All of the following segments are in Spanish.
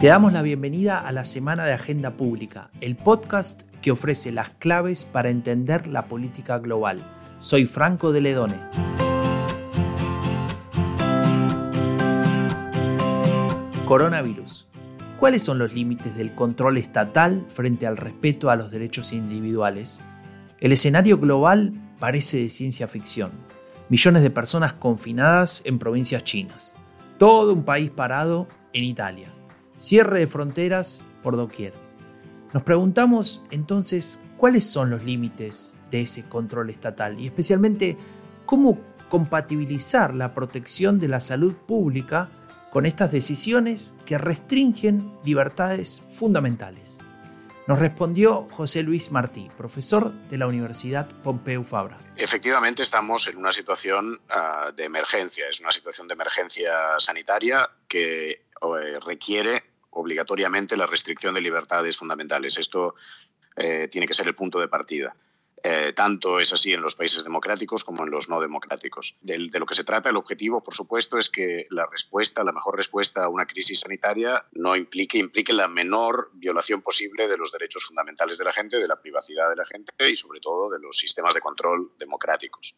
Te damos la bienvenida a la Semana de Agenda Pública, el podcast que ofrece las claves para entender la política global. Soy Franco de Ledone. Coronavirus. ¿Cuáles son los límites del control estatal frente al respeto a los derechos individuales? El escenario global parece de ciencia ficción. Millones de personas confinadas en provincias chinas. Todo un país parado en Italia. Cierre de fronteras por doquier. Nos preguntamos entonces cuáles son los límites de ese control estatal y especialmente cómo compatibilizar la protección de la salud pública con estas decisiones que restringen libertades fundamentales. Nos respondió José Luis Martí, profesor de la Universidad Pompeu Fabra. Efectivamente estamos en una situación uh, de emergencia, es una situación de emergencia sanitaria que eh, requiere obligatoriamente la restricción de libertades fundamentales. Esto eh, tiene que ser el punto de partida. Eh, tanto es así en los países democráticos como en los no democráticos. De, lo que se trata, el objetivo, por supuesto, es que la respuesta, la mejor respuesta a una crisis sanitaria no implique, implique la menor violación posible de los derechos fundamentales de la gente, de la privacidad de la gente y, sobre todo, de los sistemas de control democráticos.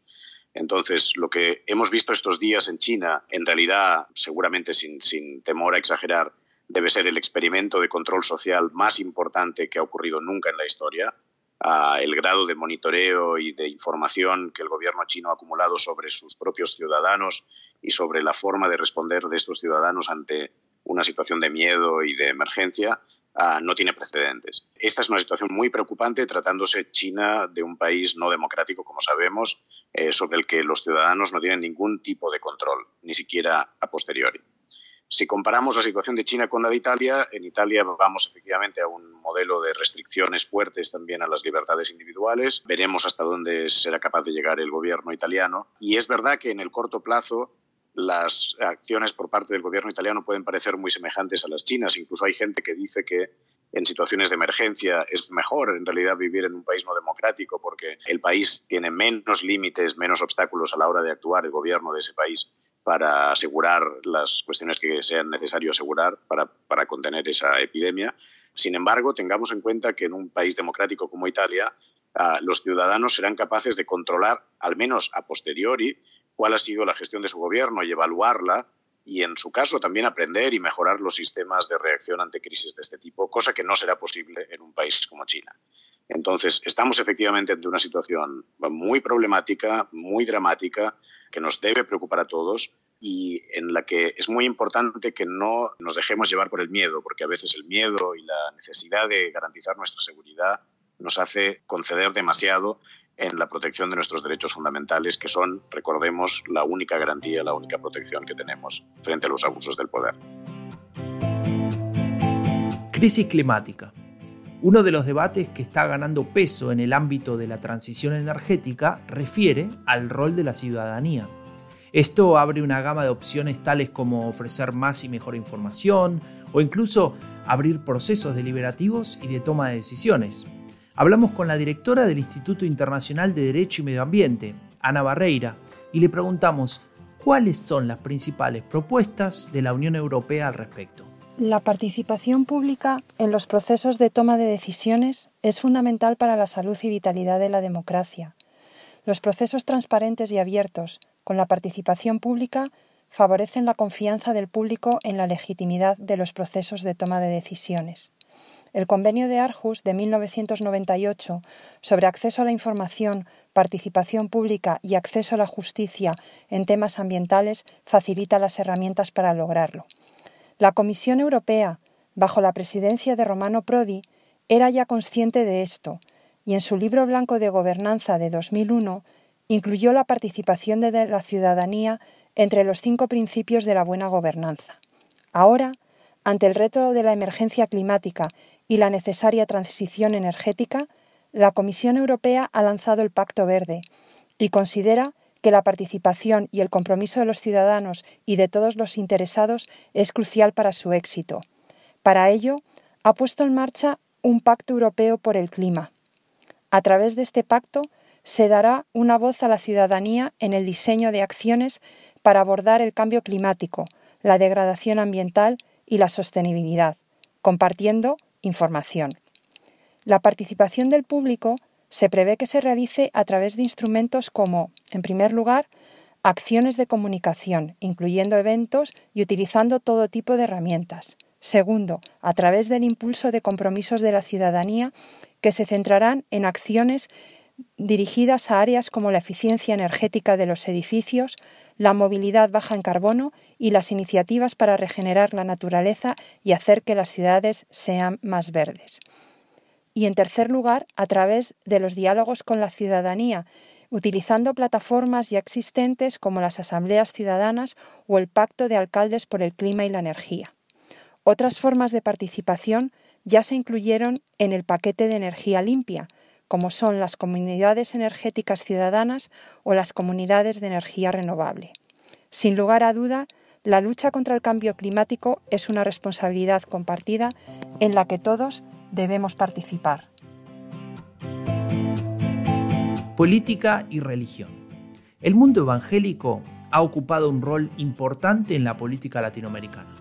Entonces, lo que hemos visto estos días en China, en realidad, seguramente sin, sin temor a exagerar, debe ser el experimento de control social más importante que ha ocurrido nunca en la historia el grado de monitoreo y de información que el gobierno chino ha acumulado sobre sus propios ciudadanos y sobre la forma de responder de estos ciudadanos ante una situación de miedo y de emergencia uh, no tiene precedentes. Esta es una situación muy preocupante tratándose China de un país no democrático, como sabemos, eh, sobre el que los ciudadanos no tienen ningún tipo de control, ni siquiera a posteriori. Si comparamos la situación de China con la de Italia, en Italia vamos efectivamente a un modelo de restricciones fuertes también a las libertades individuales. Veremos hasta dónde será capaz de llegar el gobierno italiano. Y es verdad que en el corto plazo las acciones por parte del gobierno italiano pueden parecer muy semejantes a las chinas. Incluso hay gente que dice que en situaciones de emergencia es mejor en realidad vivir en un país no democrático porque el país tiene menos límites, menos obstáculos a la hora de actuar el gobierno de ese país para asegurar las cuestiones que sean necesario asegurar para, para contener esa epidemia. Sin embargo, tengamos en cuenta que en un país democrático como Italia, uh, los ciudadanos serán capaces de controlar, al menos a posteriori, cuál ha sido la gestión de su gobierno y evaluarla y, en su caso, también aprender y mejorar los sistemas de reacción ante crisis de este tipo, cosa que no será posible en un país como China. Entonces, estamos efectivamente ante una situación muy problemática, muy dramática, que nos debe preocupar a todos y en la que es muy importante que no nos dejemos llevar por el miedo, porque a veces el miedo y la necesidad de garantizar nuestra seguridad nos hace conceder demasiado en la protección de nuestros derechos fundamentales, que son, recordemos, la única garantía, la única protección que tenemos frente a los abusos del poder. Crisis climática. Uno de los debates que está ganando peso en el ámbito de la transición energética refiere al rol de la ciudadanía. Esto abre una gama de opciones tales como ofrecer más y mejor información o incluso abrir procesos deliberativos y de toma de decisiones. Hablamos con la directora del Instituto Internacional de Derecho y Medio Ambiente, Ana Barreira, y le preguntamos cuáles son las principales propuestas de la Unión Europea al respecto. La participación pública en los procesos de toma de decisiones es fundamental para la salud y vitalidad de la democracia. Los procesos transparentes y abiertos, con la participación pública, favorecen la confianza del público en la legitimidad de los procesos de toma de decisiones. El Convenio de Arhus de 1998 sobre acceso a la información, participación pública y acceso a la justicia en temas ambientales facilita las herramientas para lograrlo. La Comisión Europea, bajo la presidencia de Romano Prodi, era ya consciente de esto y en su libro blanco de gobernanza de 2001 incluyó la participación de la ciudadanía entre los cinco principios de la buena gobernanza. Ahora, ante el reto de la emergencia climática y la necesaria transición energética, la Comisión Europea ha lanzado el Pacto Verde y considera que la participación y el compromiso de los ciudadanos y de todos los interesados es crucial para su éxito. Para ello, ha puesto en marcha un Pacto Europeo por el Clima. A través de este pacto se dará una voz a la ciudadanía en el diseño de acciones para abordar el cambio climático, la degradación ambiental y la sostenibilidad, compartiendo información. La participación del público se prevé que se realice a través de instrumentos como, en primer lugar, acciones de comunicación, incluyendo eventos y utilizando todo tipo de herramientas. Segundo, a través del impulso de compromisos de la ciudadanía que se centrarán en acciones dirigidas a áreas como la eficiencia energética de los edificios, la movilidad baja en carbono y las iniciativas para regenerar la naturaleza y hacer que las ciudades sean más verdes. Y en tercer lugar, a través de los diálogos con la ciudadanía, utilizando plataformas ya existentes como las asambleas ciudadanas o el Pacto de Alcaldes por el Clima y la Energía. Otras formas de participación ya se incluyeron en el paquete de energía limpia, como son las comunidades energéticas ciudadanas o las comunidades de energía renovable. Sin lugar a duda, la lucha contra el cambio climático es una responsabilidad compartida en la que todos debemos participar. Política y religión. El mundo evangélico ha ocupado un rol importante en la política latinoamericana.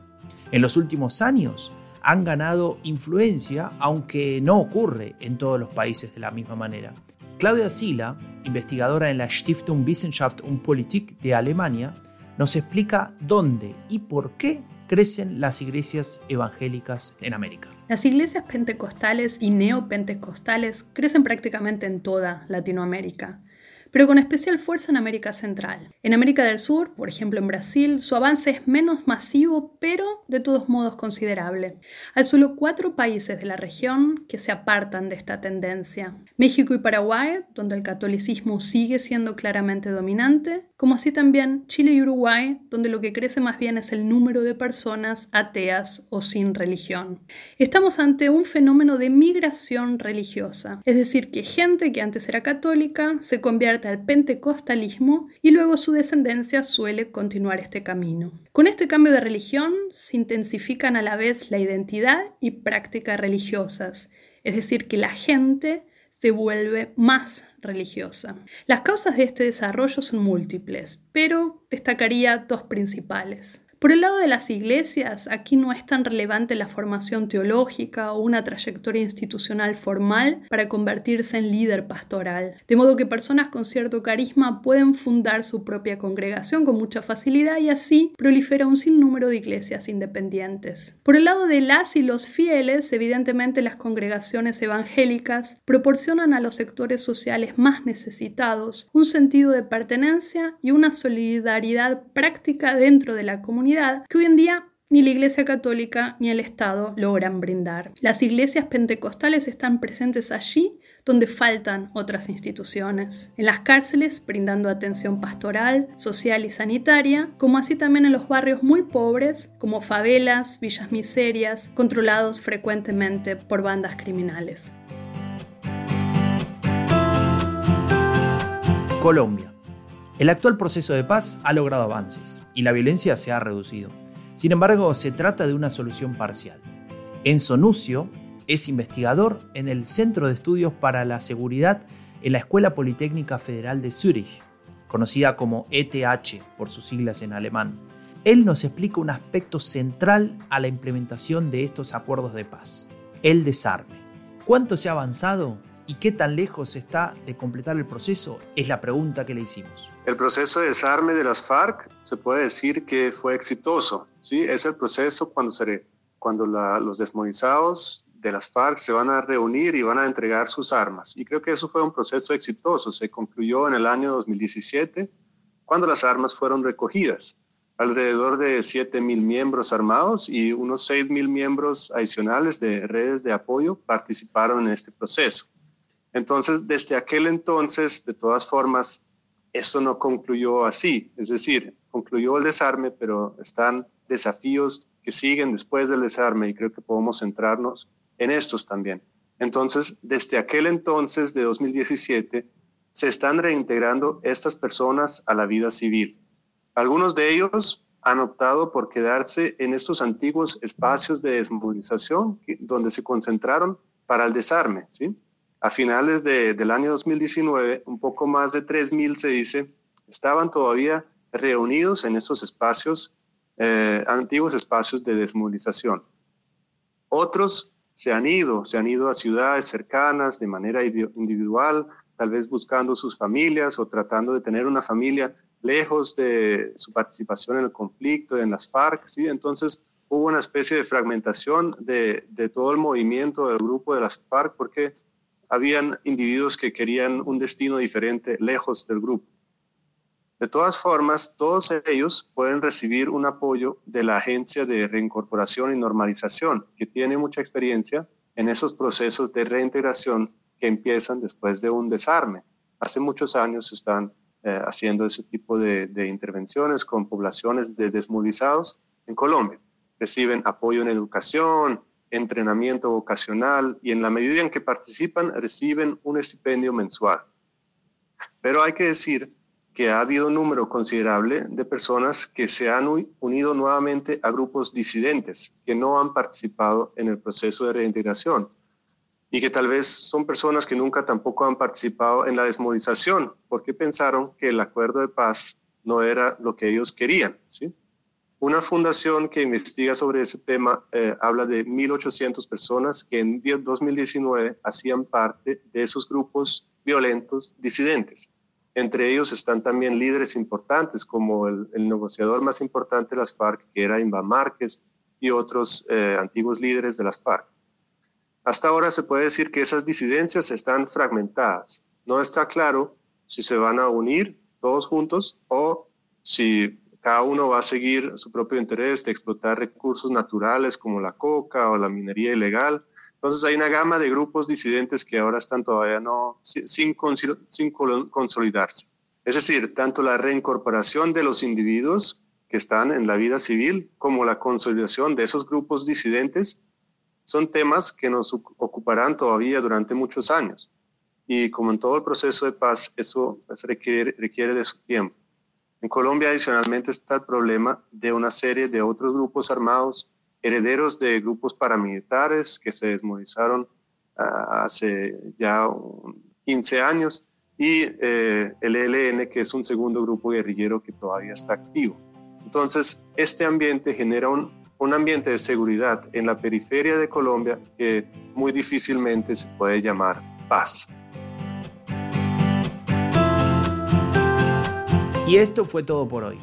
En los últimos años, han ganado influencia, aunque no ocurre en todos los países de la misma manera. Claudia Sila, investigadora en la Stiftung Wissenschaft und Politik de Alemania, nos explica dónde y por qué crecen las iglesias evangélicas en América. Las iglesias pentecostales y neopentecostales crecen prácticamente en toda Latinoamérica pero con especial fuerza en América Central. En América del Sur, por ejemplo en Brasil, su avance es menos masivo, pero de todos modos considerable. Hay solo cuatro países de la región que se apartan de esta tendencia. México y Paraguay, donde el catolicismo sigue siendo claramente dominante, como así también Chile y Uruguay, donde lo que crece más bien es el número de personas ateas o sin religión. Estamos ante un fenómeno de migración religiosa, es decir, que gente que antes era católica se convierte al pentecostalismo y luego su descendencia suele continuar este camino. Con este cambio de religión se intensifican a la vez la identidad y prácticas religiosas, es decir, que la gente se vuelve más religiosa. Las causas de este desarrollo son múltiples, pero destacaría dos principales. Por el lado de las iglesias, aquí no es tan relevante la formación teológica o una trayectoria institucional formal para convertirse en líder pastoral, de modo que personas con cierto carisma pueden fundar su propia congregación con mucha facilidad y así prolifera un sinnúmero de iglesias independientes. Por el lado de las y los fieles, evidentemente las congregaciones evangélicas proporcionan a los sectores sociales más necesitados un sentido de pertenencia y una solidaridad práctica dentro de la comunidad que hoy en día ni la Iglesia Católica ni el Estado logran brindar. Las iglesias pentecostales están presentes allí donde faltan otras instituciones, en las cárceles brindando atención pastoral, social y sanitaria, como así también en los barrios muy pobres como favelas, villas miserias, controlados frecuentemente por bandas criminales. Colombia. El actual proceso de paz ha logrado avances y la violencia se ha reducido. Sin embargo, se trata de una solución parcial. Enzo Nucio es investigador en el Centro de Estudios para la Seguridad en la Escuela Politécnica Federal de Zúrich, conocida como ETH por sus siglas en alemán. Él nos explica un aspecto central a la implementación de estos acuerdos de paz, el desarme. ¿Cuánto se ha avanzado y qué tan lejos está de completar el proceso? Es la pregunta que le hicimos. El proceso de desarme de las FARC se puede decir que fue exitoso. ¿sí? Es el proceso cuando, se, cuando los desmovilizados de las FARC se van a reunir y van a entregar sus armas. Y creo que eso fue un proceso exitoso. Se concluyó en el año 2017, cuando las armas fueron recogidas. Alrededor de 7.000 miembros armados y unos 6.000 miembros adicionales de redes de apoyo participaron en este proceso. Entonces, desde aquel entonces, de todas formas, esto no concluyó así, es decir, concluyó el desarme, pero están desafíos que siguen después del desarme y creo que podemos centrarnos en estos también. Entonces, desde aquel entonces de 2017, se están reintegrando estas personas a la vida civil. Algunos de ellos han optado por quedarse en estos antiguos espacios de desmovilización donde se concentraron para el desarme, ¿sí? A finales del año 2019, un poco más de 3.000 se dice, estaban todavía reunidos en esos espacios, eh, antiguos espacios de desmovilización. Otros se han ido, se han ido a ciudades cercanas de manera individual, tal vez buscando sus familias o tratando de tener una familia lejos de su participación en el conflicto, en las FARC, ¿sí? Entonces hubo una especie de fragmentación de, de todo el movimiento del grupo de las FARC porque habían individuos que querían un destino diferente lejos del grupo. De todas formas, todos ellos pueden recibir un apoyo de la Agencia de Reincorporación y Normalización, que tiene mucha experiencia en esos procesos de reintegración que empiezan después de un desarme. Hace muchos años están eh, haciendo ese tipo de, de intervenciones con poblaciones de desmovilizados en Colombia. Reciben apoyo en educación, entrenamiento vocacional y en la medida en que participan reciben un estipendio mensual. Pero hay que decir que ha habido un número considerable de personas que se han unido nuevamente a grupos disidentes que no han participado en el proceso de reintegración y que tal vez son personas que nunca tampoco han participado en la desmovilización porque pensaron que el acuerdo de paz no era lo que ellos querían. ¿sí? Una fundación que investiga sobre ese tema eh, habla de 1.800 personas que en 2019 hacían parte de esos grupos violentos disidentes. Entre ellos están también líderes importantes como el, negociador más importante de las FARC, que era Inba Márquez, y otros eh, antiguos líderes de las FARC. Hasta ahora se puede decir que esas disidencias están fragmentadas. No está claro si se van a unir todos juntos o si cada uno va a seguir su propio interés de explotar recursos naturales como la coca o la minería ilegal. Entonces hay una gama de grupos disidentes que ahora están todavía no, sin, sin consolidarse. Es decir, tanto la reincorporación de los individuos que están en la vida civil como la consolidación de esos grupos disidentes son temas que nos ocuparán todavía durante muchos años. Y como en todo el proceso de paz, eso requiere, requiere de su tiempo. En Colombia adicionalmente está el problema de una serie de otros grupos armados, herederos de grupos paramilitares que se desmovilizaron ah, hace ya 15 años, y eh, el ELN, que es un segundo grupo guerrillero que todavía está activo. Entonces, este ambiente genera un, un ambiente de seguridad en la periferia de Colombia que muy difícilmente se puede llamar paz. Y esto fue todo por hoy.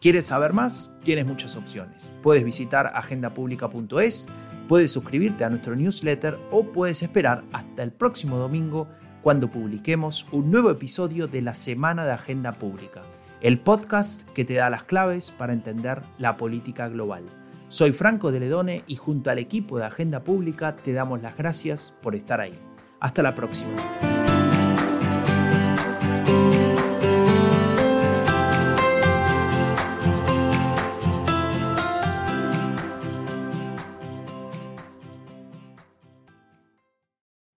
¿Quieres saber más? Tienes muchas opciones. Puedes visitar agendapublica.es, puedes suscribirte a nuestro newsletter o puedes esperar hasta el próximo domingo cuando publiquemos un nuevo episodio de la Semana de Agenda Pública, el podcast que te da las claves para entender la política global. Soy Franco de Ledone y junto al equipo de Agenda Pública te damos las gracias por estar ahí. Hasta la próxima.